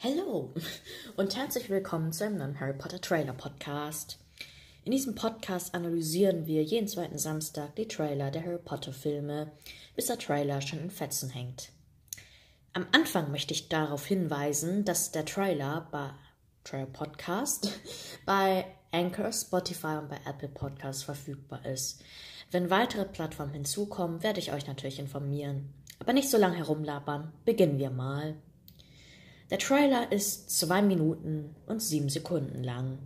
Hallo und herzlich willkommen zu einem neuen Harry Potter Trailer Podcast. In diesem Podcast analysieren wir jeden zweiten Samstag die Trailer der Harry Potter Filme, bis der Trailer schon in Fetzen hängt. Am Anfang möchte ich darauf hinweisen, dass der Trailer bei Trailer Podcast bei Anchor, Spotify und bei Apple Podcasts verfügbar ist. Wenn weitere Plattformen hinzukommen, werde ich euch natürlich informieren. Aber nicht so lange herumlabern, beginnen wir mal. Der Trailer ist zwei Minuten und sieben Sekunden lang.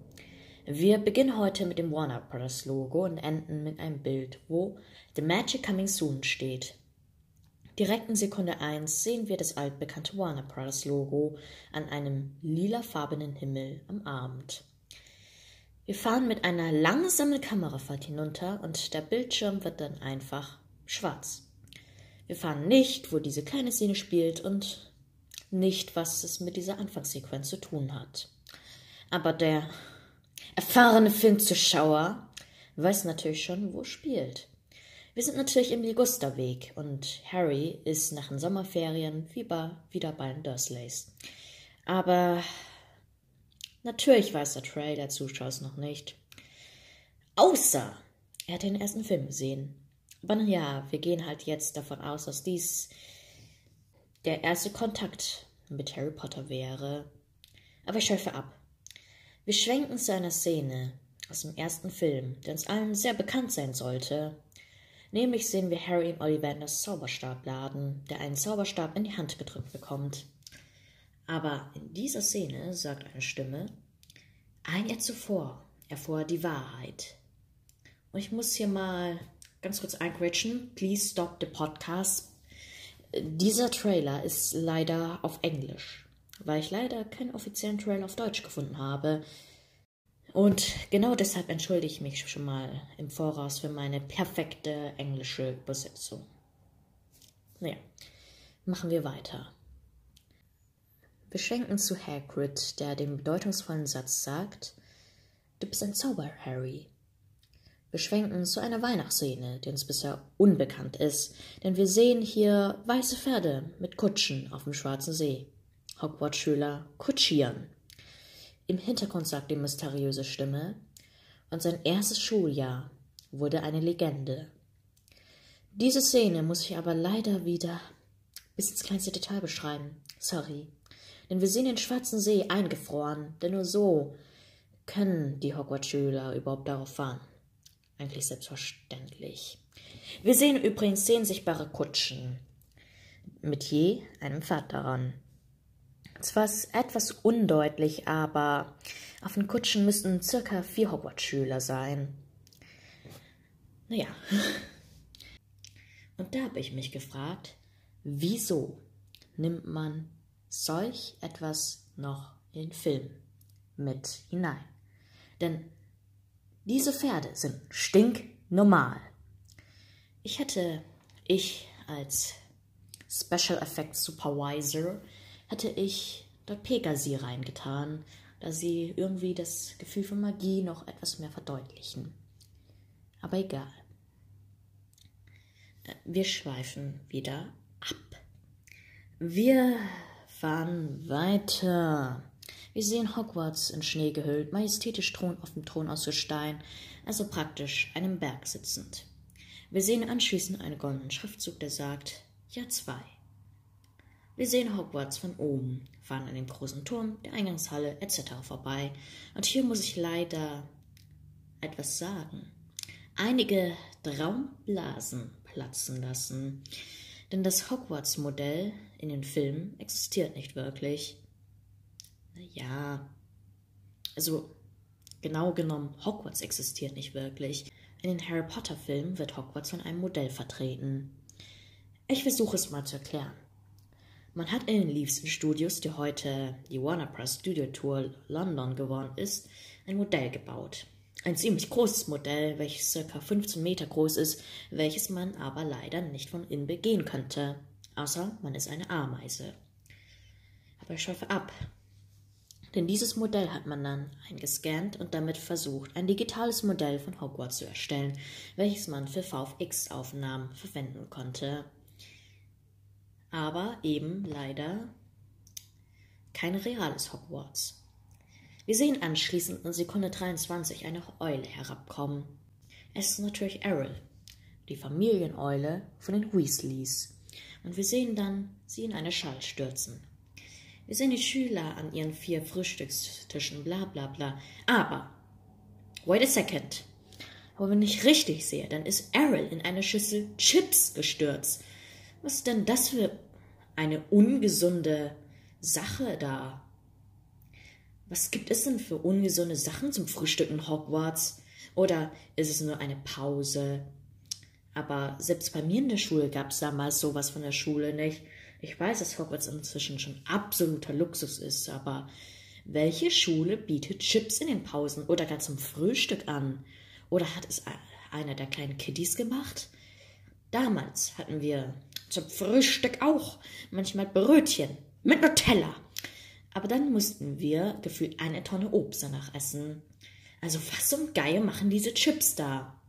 Wir beginnen heute mit dem Warner Bros. Logo und enden mit einem Bild, wo The Magic Coming Soon steht. Direkt in Sekunde 1 sehen wir das altbekannte Warner Bros. Logo an einem lilafarbenen Himmel am Abend. Wir fahren mit einer langsamen Kamerafahrt hinunter und der Bildschirm wird dann einfach schwarz. Wir fahren nicht, wo diese kleine Szene spielt und nicht, was es mit dieser Anfangssequenz zu tun hat. Aber der erfahrene Filmzuschauer weiß natürlich schon, wo es spielt. Wir sind natürlich im Ligusterweg und Harry ist nach den Sommerferien wieder bei den Dursleys. Aber natürlich weiß der Trailer der Zuschauer noch nicht. Außer er hat den ersten Film gesehen. Aber ja, wir gehen halt jetzt davon aus, dass dies der erste Kontakt mit Harry Potter wäre. Aber ich schweife ab. Wir schwenken zu einer Szene aus dem ersten Film, der uns allen sehr bekannt sein sollte. Nämlich sehen wir Harry im Ollivanders Zauberstabladen, der einen Zauberstab in die Hand gedrückt bekommt. Aber in dieser Szene sagt eine Stimme, ein Jahr zuvor erfuhr er die Wahrheit. Und ich muss hier mal ganz kurz eingrätschen. Please stop the podcast dieser Trailer ist leider auf Englisch, weil ich leider keinen offiziellen Trailer auf Deutsch gefunden habe. Und genau deshalb entschuldige ich mich schon mal im Voraus für meine perfekte englische Übersetzung. Naja, machen wir weiter. Wir schenken zu Hagrid, der den bedeutungsvollen Satz sagt: Du bist ein Zauber, Harry. Wir schwenken zu einer Weihnachtsszene, die uns bisher unbekannt ist, denn wir sehen hier weiße Pferde mit Kutschen auf dem schwarzen See. Hogwarts-Schüler kutschieren. Im Hintergrund sagt die mysteriöse Stimme, und sein erstes Schuljahr wurde eine Legende. Diese Szene muss ich aber leider wieder bis ins kleinste Detail beschreiben. Sorry. Denn wir sehen den schwarzen See eingefroren, denn nur so können die Hogwarts-Schüler überhaupt darauf fahren eigentlich selbstverständlich. Wir sehen übrigens zehn sichtbare Kutschen mit je einem Pferd daran. Zwar ist etwas undeutlich, aber auf den Kutschen müssten circa vier Hogwarts-Schüler sein. Naja. Und da habe ich mich gefragt, wieso nimmt man solch etwas noch in den Film mit hinein? Denn diese Pferde sind stinknormal. Ich hätte, ich als Special Effects Supervisor, hätte ich dort Pegasi reingetan, da sie irgendwie das Gefühl von Magie noch etwas mehr verdeutlichen. Aber egal. Wir schweifen wieder ab. Wir fahren weiter. Wir sehen Hogwarts in Schnee gehüllt, majestätisch Thron auf dem Thron aus Gestein, also praktisch einem Berg sitzend. Wir sehen anschließend einen goldenen Schriftzug, der sagt Jahr 2. Wir sehen Hogwarts von oben, fahren an dem großen Turm, der Eingangshalle etc. vorbei. Und hier muss ich leider etwas sagen. Einige Traumblasen platzen lassen. Denn das Hogwarts-Modell in den Filmen existiert nicht wirklich. Naja, also genau genommen, Hogwarts existiert nicht wirklich. In den Harry Potter-Filmen wird Hogwarts von einem Modell vertreten. Ich versuche es mal zu erklären. Man hat in den Leavesden Studios, die heute die Warner Bros. Studio Tour London geworden ist, ein Modell gebaut. Ein ziemlich großes Modell, welches ca. 15 Meter groß ist, welches man aber leider nicht von innen begehen könnte. Außer man ist eine Ameise. Aber ich schaffe ab. Denn dieses Modell hat man dann eingescannt und damit versucht, ein digitales Modell von Hogwarts zu erstellen, welches man für VFX-Aufnahmen verwenden konnte. Aber eben leider kein reales Hogwarts. Wir sehen anschließend in Sekunde 23 eine Eule herabkommen. Es ist natürlich Errol, die Familieneule von den Weasleys. Und wir sehen dann sie in eine Schall stürzen. Wir sehen die Schüler an ihren vier Frühstückstischen, bla bla bla. Aber, wait a second. Aber wenn ich richtig sehe, dann ist Errol in eine Schüssel Chips gestürzt. Was ist denn das für eine ungesunde Sache da? Was gibt es denn für ungesunde Sachen zum Frühstück in Hogwarts? Oder ist es nur eine Pause? Aber selbst bei mir in der Schule gab es damals sowas von der Schule nicht. Ich weiß, dass Hogwarts inzwischen schon absoluter Luxus ist, aber welche Schule bietet Chips in den Pausen oder gar zum Frühstück an? Oder hat es einer der kleinen Kiddies gemacht? Damals hatten wir zum Frühstück auch manchmal Brötchen mit Nutella. Aber dann mussten wir gefühlt eine Tonne Obst danach essen. Also was zum Geier machen diese Chips da?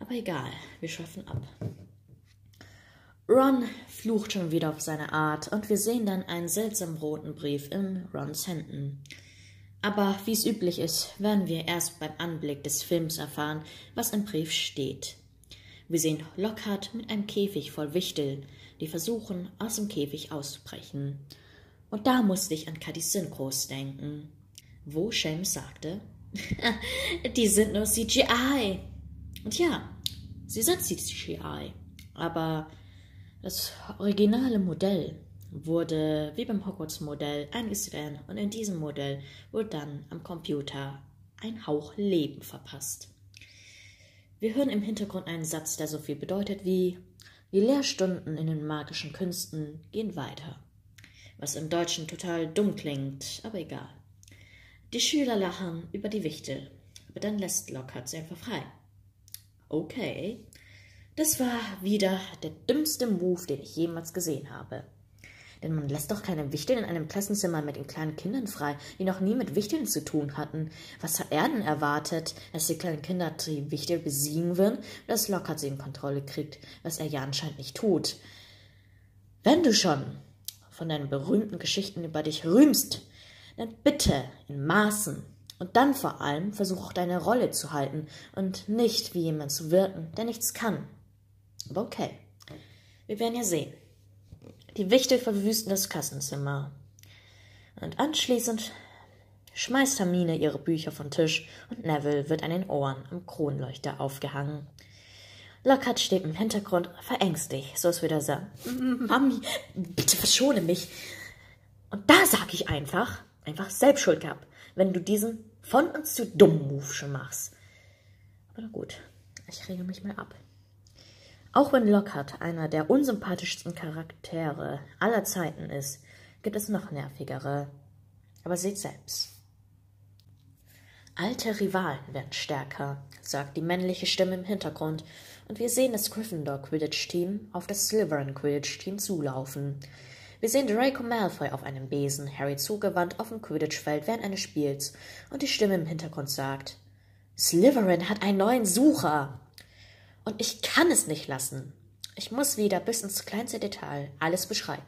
Aber egal, wir schweifen ab. Ron flucht schon wieder auf seine Art und wir sehen dann einen seltsamen roten Brief in Rons Händen. Aber wie es üblich ist, werden wir erst beim Anblick des Films erfahren, was im Brief steht. Wir sehen Lockhart mit einem Käfig voll Wichtel, die versuchen, aus dem Käfig auszubrechen. Und da musste ich an Caddys Synchros denken, wo Seamus sagte, die sind nur CGI. Und ja, sie sind CGI, aber das originale Modell wurde wie beim Hogwarts-Modell eingescannt und in diesem Modell wurde dann am Computer ein Hauch Leben verpasst. Wir hören im Hintergrund einen Satz, der so viel bedeutet wie Die Lehrstunden in den magischen Künsten gehen weiter. Was im Deutschen total dumm klingt, aber egal. Die Schüler lachen über die Wichtel, aber dann lässt Lockhart sie einfach frei. Okay, das war wieder der dümmste Move, den ich jemals gesehen habe. Denn man lässt doch keine Wichteln in einem Klassenzimmer mit den kleinen Kindern frei, die noch nie mit Wichteln zu tun hatten. Was hat er denn erwartet, dass die kleinen Kinder die Wichtel besiegen würden, dass Lockhart sie in Kontrolle kriegt, was er ja anscheinend nicht tut. Wenn du schon von deinen berühmten Geschichten über dich rühmst, dann bitte in Maßen und dann vor allem versuch auch deine Rolle zu halten und nicht wie jemand zu wirken, der nichts kann. Aber okay. Wir werden ja sehen. Die Wichtel verwüsten das Kassenzimmer. Und anschließend schmeißt Hermine ihre Bücher vom Tisch und Neville wird an den Ohren am Kronleuchter aufgehangen. Lockhart steht im Hintergrund verängstigt, so als würde er sagen, Mami, bitte verschone mich. Und da sag ich einfach, einfach selbst schuld gehabt, wenn du diesen von uns zu dummen Move schon machst. Aber na gut, ich rege mich mal ab. Auch wenn Lockhart einer der unsympathischsten Charaktere aller Zeiten ist, gibt es noch nervigere. Aber seht selbst. Alte Rivalen werden stärker, sagt die männliche Stimme im Hintergrund, und wir sehen das Gryffindor Quidditch-Team auf das Slytherin Quidditch-Team zulaufen. Wir sehen Draco Malfoy auf einem Besen, Harry zugewandt auf dem Quidditch-Feld während eines Spiels, und die Stimme im Hintergrund sagt: Slytherin hat einen neuen Sucher! Und ich kann es nicht lassen. Ich muss wieder bis ins kleinste Detail alles beschreiben.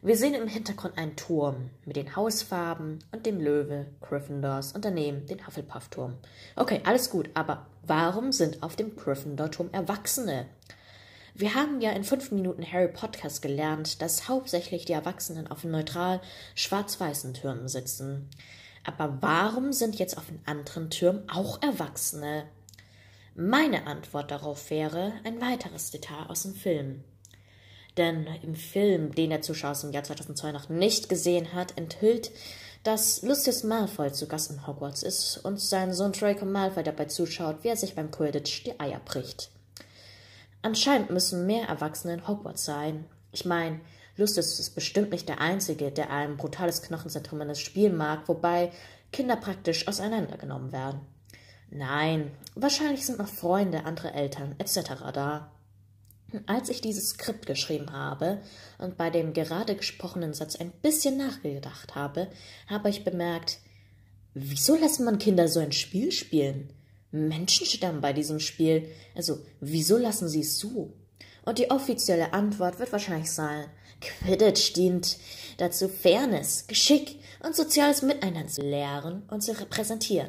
Wir sehen im Hintergrund einen Turm mit den Hausfarben und dem Löwe Gryffindors und daneben den Hufflepuff-Turm. Okay, alles gut, aber warum sind auf dem Gryffindor-Turm Erwachsene? Wir haben ja in fünf Minuten Harry Podcast gelernt, dass hauptsächlich die Erwachsenen auf neutral schwarz-weißen Türmen sitzen. Aber warum sind jetzt auf den anderen Türmen auch Erwachsene? Meine Antwort darauf wäre ein weiteres Detail aus dem Film. Denn im Film, den der Zuschauer aus dem Jahr 2002 noch nicht gesehen hat, enthüllt, dass Lucius Malfoy zu Gast in Hogwarts ist und sein Sohn Draco Malfoy dabei zuschaut, wie er sich beim Quidditch die Eier bricht. Anscheinend müssen mehr Erwachsene in Hogwarts sein. Ich meine, Lucius ist bestimmt nicht der Einzige, der ein brutales Knochenzentrum in das Spiel mag, wobei Kinder praktisch auseinandergenommen werden. Nein, wahrscheinlich sind noch Freunde, andere Eltern etc. da. Als ich dieses Skript geschrieben habe und bei dem gerade gesprochenen Satz ein bisschen nachgedacht habe, habe ich bemerkt, wieso lässt man Kinder so ein Spiel spielen? Menschen sterben bei diesem Spiel. Also, wieso lassen sie es zu? Und die offizielle Antwort wird wahrscheinlich sein, Quidditch dient dazu, Fairness, Geschick und soziales Miteinander zu lehren und zu repräsentieren.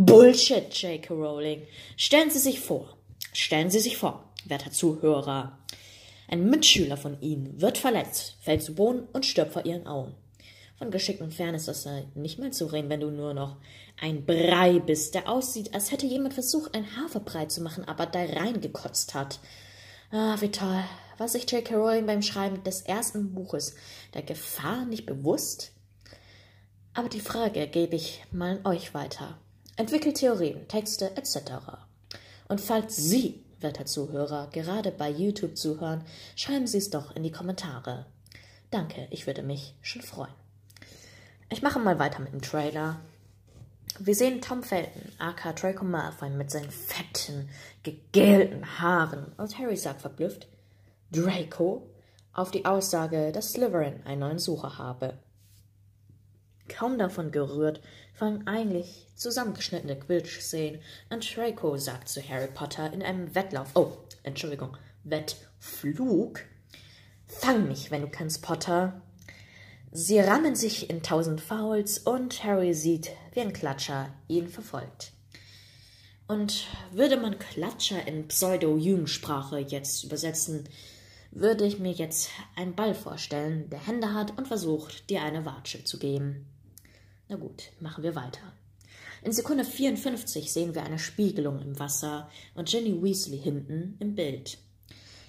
Bullshit, J.K. Rowling. Stellen Sie sich vor, stellen Sie sich vor, werter Zuhörer. Ein Mitschüler von Ihnen wird verletzt, fällt zu Boden und stirbt vor Ihren Augen. Von Geschick und Fairness ist da nicht mehr zu reden, wenn du nur noch ein Brei bist, der aussieht, als hätte jemand versucht, ein Haferbrei zu machen, aber da reingekotzt hat. Ah, wie toll. War sich J.K. Rowling beim Schreiben des ersten Buches der Gefahr nicht bewusst? Aber die Frage gebe ich mal an euch weiter. Entwickelt Theorien, Texte etc. Und falls Sie, werter Zuhörer, gerade bei YouTube zuhören, schreiben Sie es doch in die Kommentare. Danke, ich würde mich schon freuen. Ich mache mal weiter mit dem Trailer. Wir sehen Tom Felton, aka Draco Malfoy, mit seinen fetten, gegelten Haaren. Und Harry sagt verblüfft, Draco? Auf die Aussage, dass Slytherin einen neuen Sucher habe. Kaum davon gerührt, fangen eigentlich zusammengeschnittene Quidditch-Szenen an Draco sagt zu Harry Potter in einem Wettlauf, oh, Entschuldigung, Wettflug, Fang mich, wenn du kannst, Potter. Sie rammen sich in tausend Fouls und Harry sieht, wie ein Klatscher ihn verfolgt. Und würde man Klatscher in Pseudo-Jugendsprache jetzt übersetzen, würde ich mir jetzt einen Ball vorstellen, der Hände hat und versucht, dir eine Watsche zu geben. Na gut, machen wir weiter. In Sekunde 54 sehen wir eine Spiegelung im Wasser und Ginny Weasley hinten im Bild.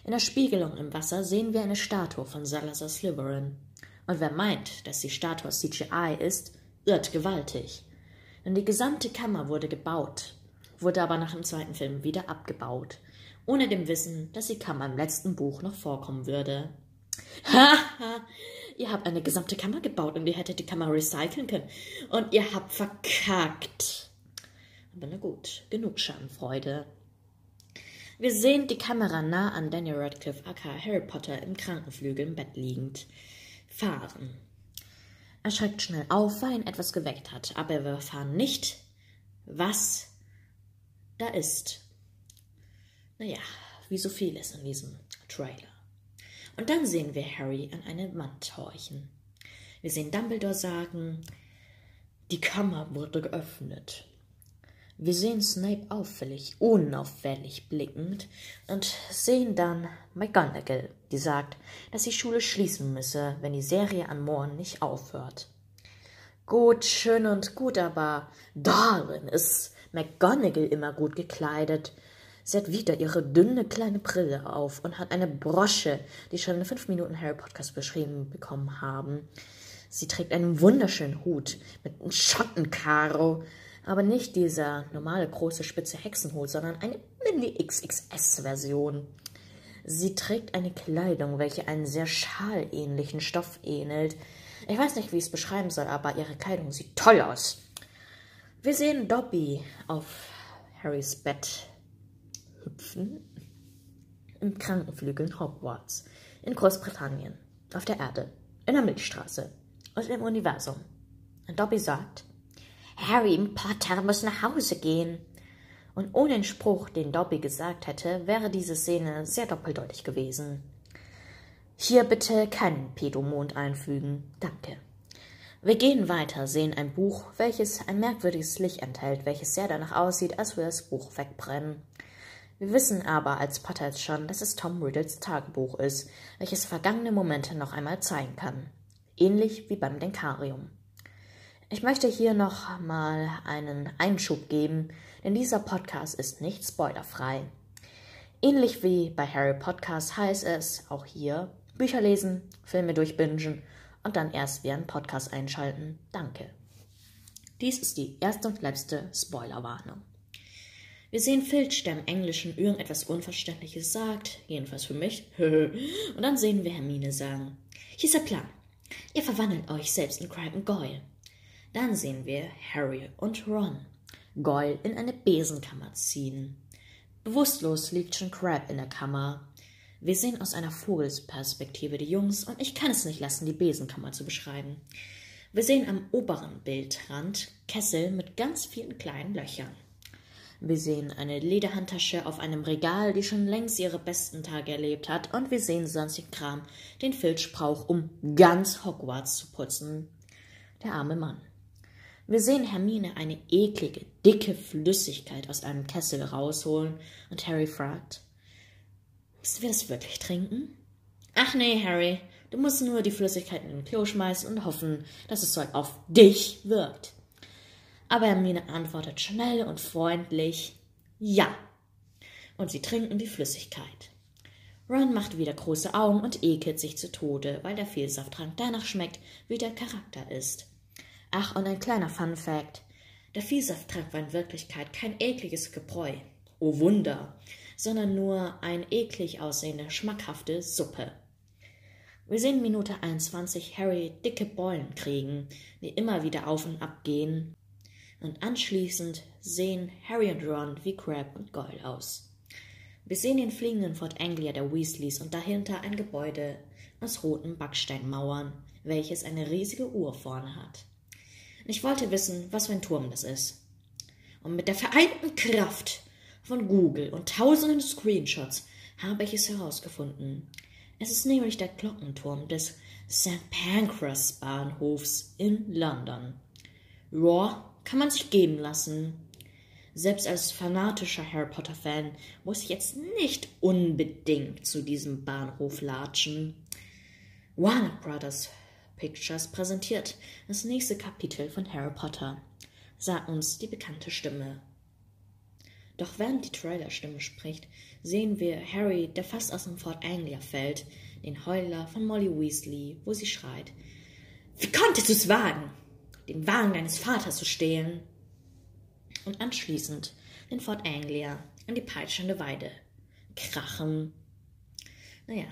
In der Spiegelung im Wasser sehen wir eine Statue von Salazar Slytherin. Und wer meint, dass die Statue CGI ist, irrt gewaltig. Denn die gesamte Kammer wurde gebaut, wurde aber nach dem zweiten Film wieder abgebaut, ohne dem Wissen, dass die Kammer im letzten Buch noch vorkommen würde. Haha, ihr habt eine gesamte Kammer gebaut und ihr hättet die Kammer recyceln können. Und ihr habt verkackt. Aber na gut, genug Schadenfreude. Wir sehen die Kamera nah an Daniel Radcliffe, aka Harry Potter, im Krankenflügel im Bett liegend fahren. Er schreckt schnell auf, weil ihn etwas geweckt hat, aber wir erfahren nicht, was da ist. Naja, wie so vieles in diesem Trailer. Und dann sehen wir Harry an eine Wand horchen. Wir sehen Dumbledore sagen, die Kammer wurde geöffnet. Wir sehen Snape auffällig, unauffällig blickend und sehen dann McGonagall, die sagt, dass die Schule schließen müsse, wenn die Serie an Mohren nicht aufhört. Gut, schön und gut, aber darin ist McGonagall immer gut gekleidet. Sie hat wieder ihre dünne kleine Brille auf und hat eine Brosche, die schon in fünf Minuten Harry Podcast beschrieben bekommen haben. Sie trägt einen wunderschönen Hut mit einem Schottenkaro aber nicht dieser normale große spitze Hexenhut, sondern eine Mini-XXS-Version. Sie trägt eine Kleidung, welche einen sehr schalähnlichen Stoff ähnelt. Ich weiß nicht, wie ich es beschreiben soll, aber ihre Kleidung sieht toll aus. Wir sehen Dobby auf Harrys Bett hüpfen im Krankenflügel Hogwarts in Großbritannien, auf der Erde, in der Milchstraße und im Universum. Und Dobby sagt, Harry Potter muss nach Hause gehen. Und ohne den Spruch, den Dobby gesagt hätte, wäre diese Szene sehr doppeldeutig gewesen. Hier bitte keinen Pedomond einfügen. Danke. Wir gehen weiter, sehen ein Buch, welches ein merkwürdiges Licht enthält, welches sehr danach aussieht, als würde das Buch wegbrennen. Wir wissen aber als Potter jetzt schon, dass es Tom Riddles Tagebuch ist, welches vergangene Momente noch einmal zeigen kann. Ähnlich wie beim Denkarium. Ich möchte hier noch mal einen Einschub geben, denn dieser Podcast ist nicht spoilerfrei. Ähnlich wie bei Harry Podcast heißt es auch hier Bücher lesen, Filme durchbingen und dann erst wie einen Podcast einschalten. Danke. Dies ist die erste und letzte Spoilerwarnung. Wir sehen Filch, der im Englischen irgendetwas Unverständliches sagt, jedenfalls für mich. und dann sehen wir Hermine sagen: Hier ist der Plan. Ihr verwandelt euch selbst in Cripe und Goyle. Dann sehen wir Harry und Ron Goyle in eine Besenkammer ziehen. Bewusstlos liegt schon Crab in der Kammer. Wir sehen aus einer Vogelsperspektive die Jungs und ich kann es nicht lassen, die Besenkammer zu beschreiben. Wir sehen am oberen Bildrand Kessel mit ganz vielen kleinen Löchern. Wir sehen eine Lederhandtasche auf einem Regal, die schon längst ihre besten Tage erlebt hat, und wir sehen sonstigen Kram, den Filch braucht, um ganz Hogwarts zu putzen. Der arme Mann. Wir sehen Hermine eine eklige, dicke Flüssigkeit aus einem Kessel rausholen und Harry fragt, Müssen wir das wirklich trinken? Ach nee, Harry, du musst nur die Flüssigkeit in den Klo schmeißen und hoffen, dass es Zeug auf dich wirkt. Aber Hermine antwortet schnell und freundlich Ja. Und sie trinken die Flüssigkeit. Ron macht wieder große Augen und ekelt sich zu Tode, weil der Vielsafttrank danach schmeckt, wie der Charakter ist. Ach, und ein kleiner Fun Fact. Der Vielsafttrank war in Wirklichkeit kein ekliges Gebräu. Oh Wunder! sondern nur eine eklig aussehende, schmackhafte Suppe. Wir sehen Minute 21 Harry dicke Beulen kriegen, die immer wieder auf und ab gehen, und anschließend sehen Harry und Ron wie Crab und Goyle aus. Wir sehen den fliegenden Fort Anglia der Weasleys und dahinter ein Gebäude aus roten Backsteinmauern, welches eine riesige Uhr vorne hat. Ich wollte wissen, was für ein Turm das ist. Und mit der vereinten Kraft von Google und tausenden Screenshots habe ich es herausgefunden. Es ist nämlich der Glockenturm des St. Pancras Bahnhofs in London. Raw kann man sich geben lassen. Selbst als fanatischer Harry Potter-Fan muss ich jetzt nicht unbedingt zu diesem Bahnhof latschen. Warner Brothers Pictures präsentiert das nächste Kapitel von Harry Potter, sagt uns die bekannte Stimme. Doch während die Trailerstimme spricht, sehen wir Harry, der fast aus dem Fort Anglia fällt, den Heuler von Molly Weasley, wo sie schreit: Wie konntest du es wagen, den Wagen deines Vaters zu stehlen? Und anschließend den Fort Anglia an die peitschende Weide. Krachen. Naja,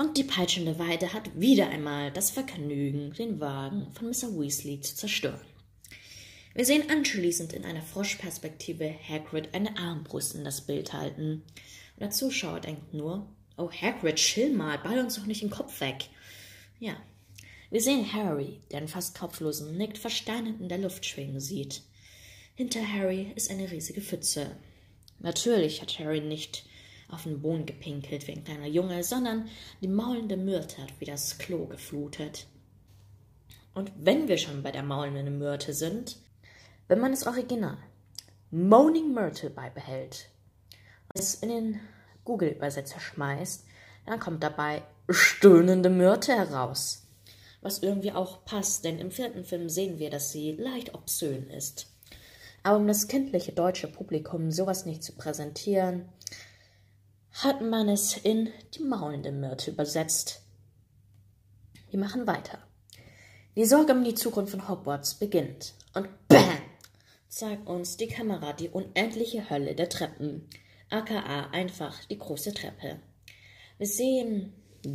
und die peitschende Weide hat wieder einmal das Vergnügen, den Wagen von Mr. Weasley zu zerstören. Wir sehen anschließend in einer Froschperspektive Hagrid eine Armbrust in das Bild halten. Und der Zuschauer denkt nur, oh Hagrid, chill mal, ball uns doch nicht den Kopf weg. Ja, wir sehen Harry, der einen fast kopflosen Nick versteinert in der Luft schwingen sieht. Hinter Harry ist eine riesige Pfütze. Natürlich hat Harry nicht auf den Boden gepinkelt wie ein kleiner Junge, sondern die maulende Myrte hat wieder das Klo geflutet. Und wenn wir schon bei der maulenden Myrte sind, wenn man das Original Moaning Myrtle beibehält und es in den Google-Übersetzer schmeißt, dann kommt dabei stöhnende Myrte heraus. Was irgendwie auch passt, denn im vierten Film sehen wir, dass sie leicht obszön ist. Aber um das kindliche deutsche Publikum sowas nicht zu präsentieren, hat man es in die maulende Myrte übersetzt. Wir machen weiter. Die Sorge um die Zukunft von Hogwarts beginnt. Und BAM! zeigt uns die Kamera die unendliche Hölle der Treppen, aka einfach die große Treppe. Wir sehen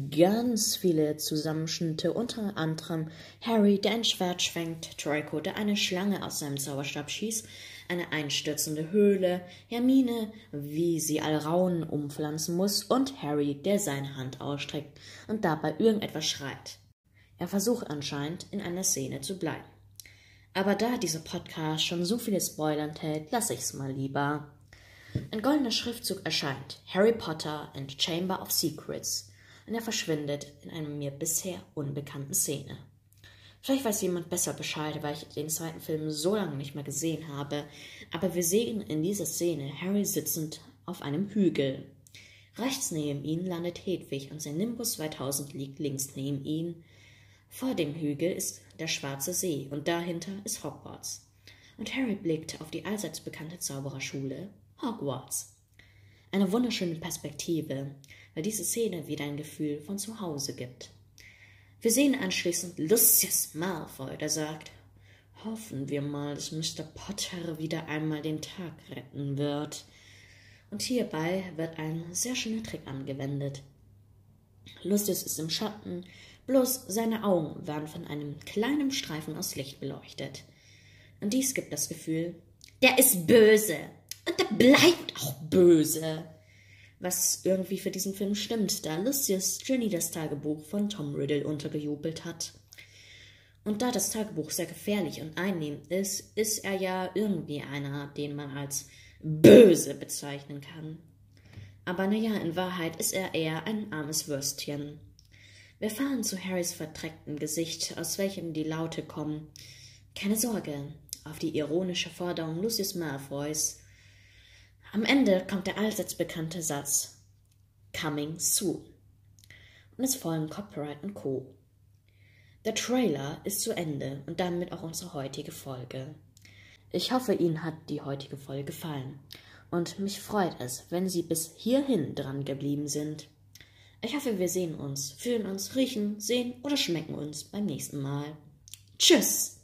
ganz viele Zusammenschnitte, unter anderem Harry, der ein Schwert schwenkt, Draco, der eine Schlange aus seinem Zauberstab schießt, eine einstürzende Höhle, Hermine, wie sie Alraun umpflanzen muss, und Harry, der seine Hand ausstreckt und dabei irgendetwas schreit. Er versucht anscheinend, in einer Szene zu bleiben. Aber da dieser Podcast schon so viele Spoiler enthält, lasse ich's mal lieber. Ein goldener Schriftzug erscheint: Harry Potter and Chamber of Secrets und er verschwindet in einer mir bisher unbekannten Szene. Vielleicht weiß jemand besser Bescheid, weil ich den zweiten Film so lange nicht mehr gesehen habe, aber wir sehen in dieser Szene Harry sitzend auf einem Hügel. Rechts neben ihm landet Hedwig und sein Nimbus 2000 liegt links neben ihm. Vor dem Hügel ist der Schwarze See und dahinter ist Hogwarts. Und Harry blickt auf die allseits bekannte Zaubererschule Hogwarts. Eine wunderschöne Perspektive, weil diese Szene wieder ein Gefühl von Zuhause gibt. Wir sehen anschließend Lucius Malfoy, der sagt, hoffen wir mal, dass Mr. Potter wieder einmal den Tag retten wird. Und hierbei wird ein sehr schöner Trick angewendet. Lucius ist im Schatten, bloß seine Augen werden von einem kleinen Streifen aus Licht beleuchtet. Und dies gibt das Gefühl, der ist böse. Und der bleibt auch böse was irgendwie für diesen Film stimmt, da Lucius Jenny das Tagebuch von Tom Riddle untergejubelt hat. Und da das Tagebuch sehr gefährlich und einnehmend ist, ist er ja irgendwie einer, den man als böse bezeichnen kann. Aber naja, in Wahrheit ist er eher ein armes Würstchen. Wir fahren zu Harrys verdrecktem Gesicht, aus welchem die Laute kommen. Keine Sorge, auf die ironische Forderung Lucius Malfoys. Am Ende kommt der allseits bekannte Satz Coming soon. Und es folgen Copyright und Co. Der Trailer ist zu Ende und damit auch unsere heutige Folge. Ich hoffe, Ihnen hat die heutige Folge gefallen und mich freut es, wenn Sie bis hierhin dran geblieben sind. Ich hoffe, wir sehen uns, fühlen uns, riechen, sehen oder schmecken uns beim nächsten Mal. Tschüss!